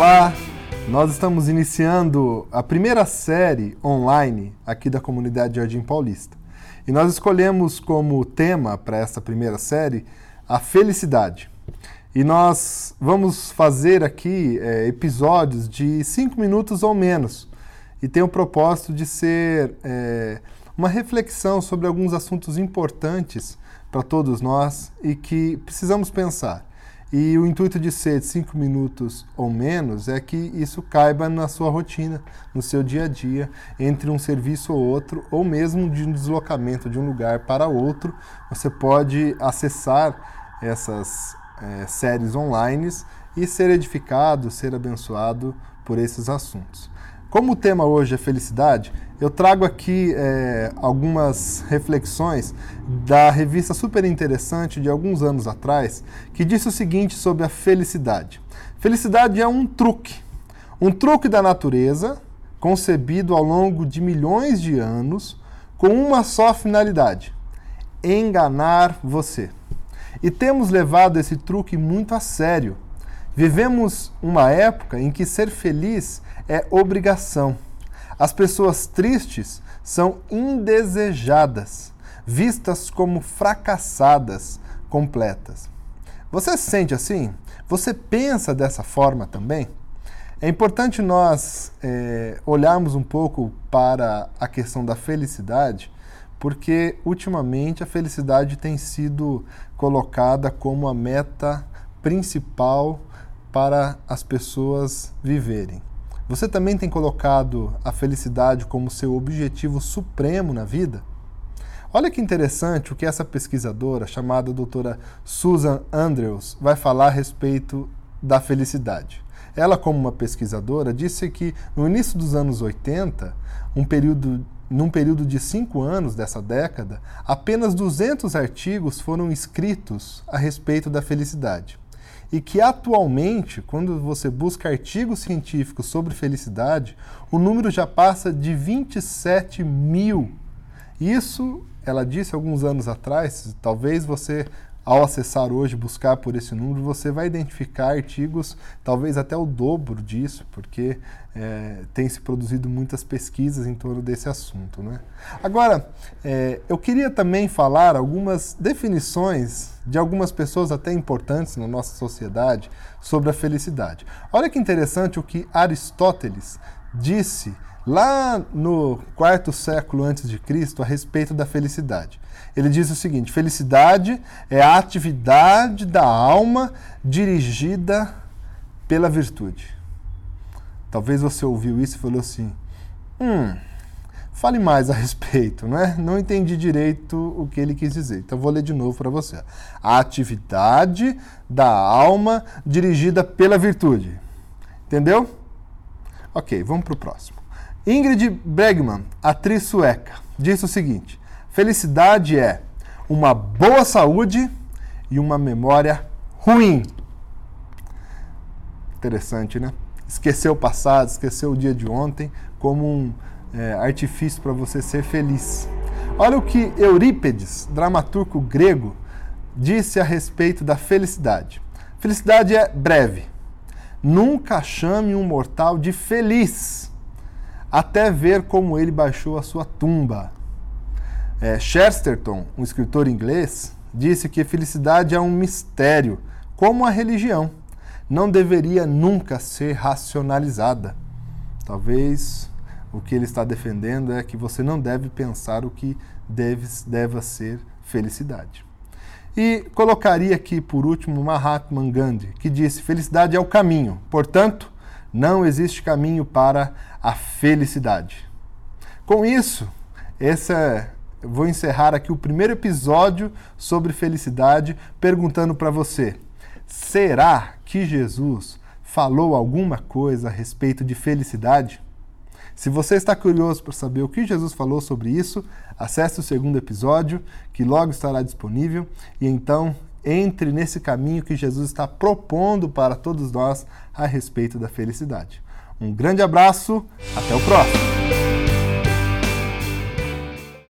Olá, nós estamos iniciando a primeira série online aqui da comunidade Jardim Paulista. E nós escolhemos como tema para essa primeira série a felicidade. E nós vamos fazer aqui é, episódios de cinco minutos ou menos. E tem o propósito de ser é, uma reflexão sobre alguns assuntos importantes para todos nós e que precisamos pensar. E o intuito de ser cinco minutos ou menos é que isso caiba na sua rotina, no seu dia a dia, entre um serviço ou outro, ou mesmo de um deslocamento de um lugar para outro. Você pode acessar essas é, séries online e ser edificado, ser abençoado por esses assuntos. Como o tema hoje é felicidade, eu trago aqui é, algumas reflexões da revista super interessante de alguns anos atrás, que disse o seguinte sobre a felicidade: felicidade é um truque, um truque da natureza concebido ao longo de milhões de anos com uma só finalidade: enganar você. E temos levado esse truque muito a sério. Vivemos uma época em que ser feliz é obrigação. As pessoas tristes são indesejadas, vistas como fracassadas completas. Você se sente assim? Você pensa dessa forma também? É importante nós é, olharmos um pouco para a questão da felicidade, porque ultimamente a felicidade tem sido colocada como a meta principal para as pessoas viverem. Você também tem colocado a felicidade como seu objetivo supremo na vida? Olha que interessante o que essa pesquisadora, chamada doutora Susan Andrews, vai falar a respeito da felicidade. Ela, como uma pesquisadora, disse que no início dos anos 80, um período, num período de cinco anos dessa década, apenas 200 artigos foram escritos a respeito da felicidade e que atualmente, quando você busca artigos científicos sobre felicidade, o número já passa de 27 mil. Isso, ela disse alguns anos atrás, talvez você ao acessar hoje, buscar por esse número, você vai identificar artigos, talvez até o dobro disso, porque é, tem se produzido muitas pesquisas em torno desse assunto. Né? Agora, é, eu queria também falar algumas definições de algumas pessoas até importantes na nossa sociedade sobre a felicidade. Olha que interessante o que Aristóteles disse lá no quarto século antes de Cristo a respeito da felicidade. Ele diz o seguinte: felicidade é a atividade da alma dirigida pela virtude. Talvez você ouviu isso e falou assim: hum, fale mais a respeito, não é? Não entendi direito o que ele quis dizer. Então vou ler de novo para você. A atividade da alma dirigida pela virtude. Entendeu? Ok, vamos para o próximo. Ingrid Bregman, atriz sueca, disse o seguinte: Felicidade é uma boa saúde e uma memória ruim. Interessante, né? Esquecer o passado, esquecer o dia de ontem como um é, artifício para você ser feliz. Olha o que Eurípedes, dramaturgo grego, disse a respeito da felicidade. Felicidade é breve. Nunca chame um mortal de feliz, até ver como ele baixou a sua tumba. É, Chesterton, um escritor inglês, disse que felicidade é um mistério, como a religião. Não deveria nunca ser racionalizada. Talvez o que ele está defendendo é que você não deve pensar o que deve, deva ser felicidade. E colocaria aqui, por último, Mahatma Gandhi, que disse: felicidade é o caminho, portanto, não existe caminho para a felicidade. Com isso, essa é vou encerrar aqui o primeiro episódio sobre felicidade perguntando para você: será que Jesus falou alguma coisa a respeito de felicidade? Se você está curioso para saber o que Jesus falou sobre isso, acesse o segundo episódio, que logo estará disponível, e então entre nesse caminho que Jesus está propondo para todos nós a respeito da felicidade. Um grande abraço, até o próximo!